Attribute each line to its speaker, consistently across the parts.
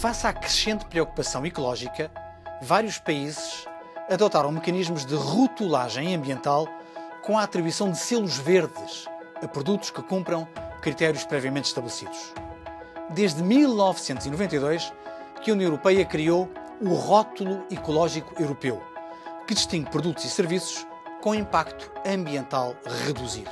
Speaker 1: Face à crescente preocupação ecológica, vários países adotaram mecanismos de rotulagem ambiental com a atribuição de selos verdes a produtos que cumpram critérios previamente estabelecidos. Desde 1992 que a União Europeia criou o Rótulo Ecológico Europeu, que distingue produtos e serviços com impacto ambiental reduzido.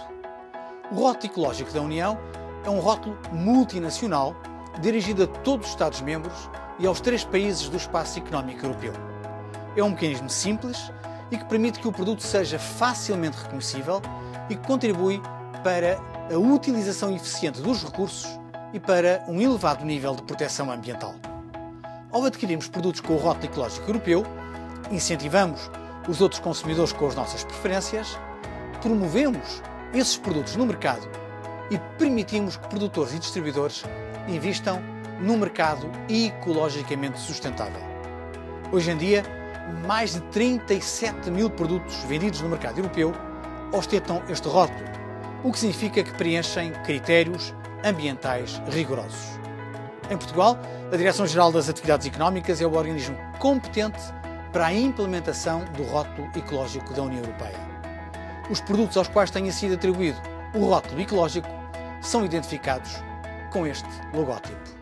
Speaker 1: O Rótulo Ecológico da União é um rótulo multinacional dirigido a todos os Estados-membros e aos três países do espaço económico europeu. É um mecanismo simples e que permite que o produto seja facilmente reconhecível e que contribui para a utilização eficiente dos recursos e para um elevado nível de proteção ambiental. Ao adquirirmos produtos com o rótulo ecológico europeu, incentivamos os outros consumidores com as nossas preferências, promovemos esses produtos no mercado e permitimos que produtores e distribuidores investam num mercado ecologicamente sustentável. Hoje em dia, mais de 37 mil produtos vendidos no mercado europeu ostentam este rótulo, o que significa que preenchem critérios ambientais rigorosos. Em Portugal, a Direção-Geral das Atividades Económicas é o organismo competente para a implementação do rótulo ecológico da União Europeia. Os produtos aos quais tenha sido atribuído o rótulo ecológico são identificados com este logótipo.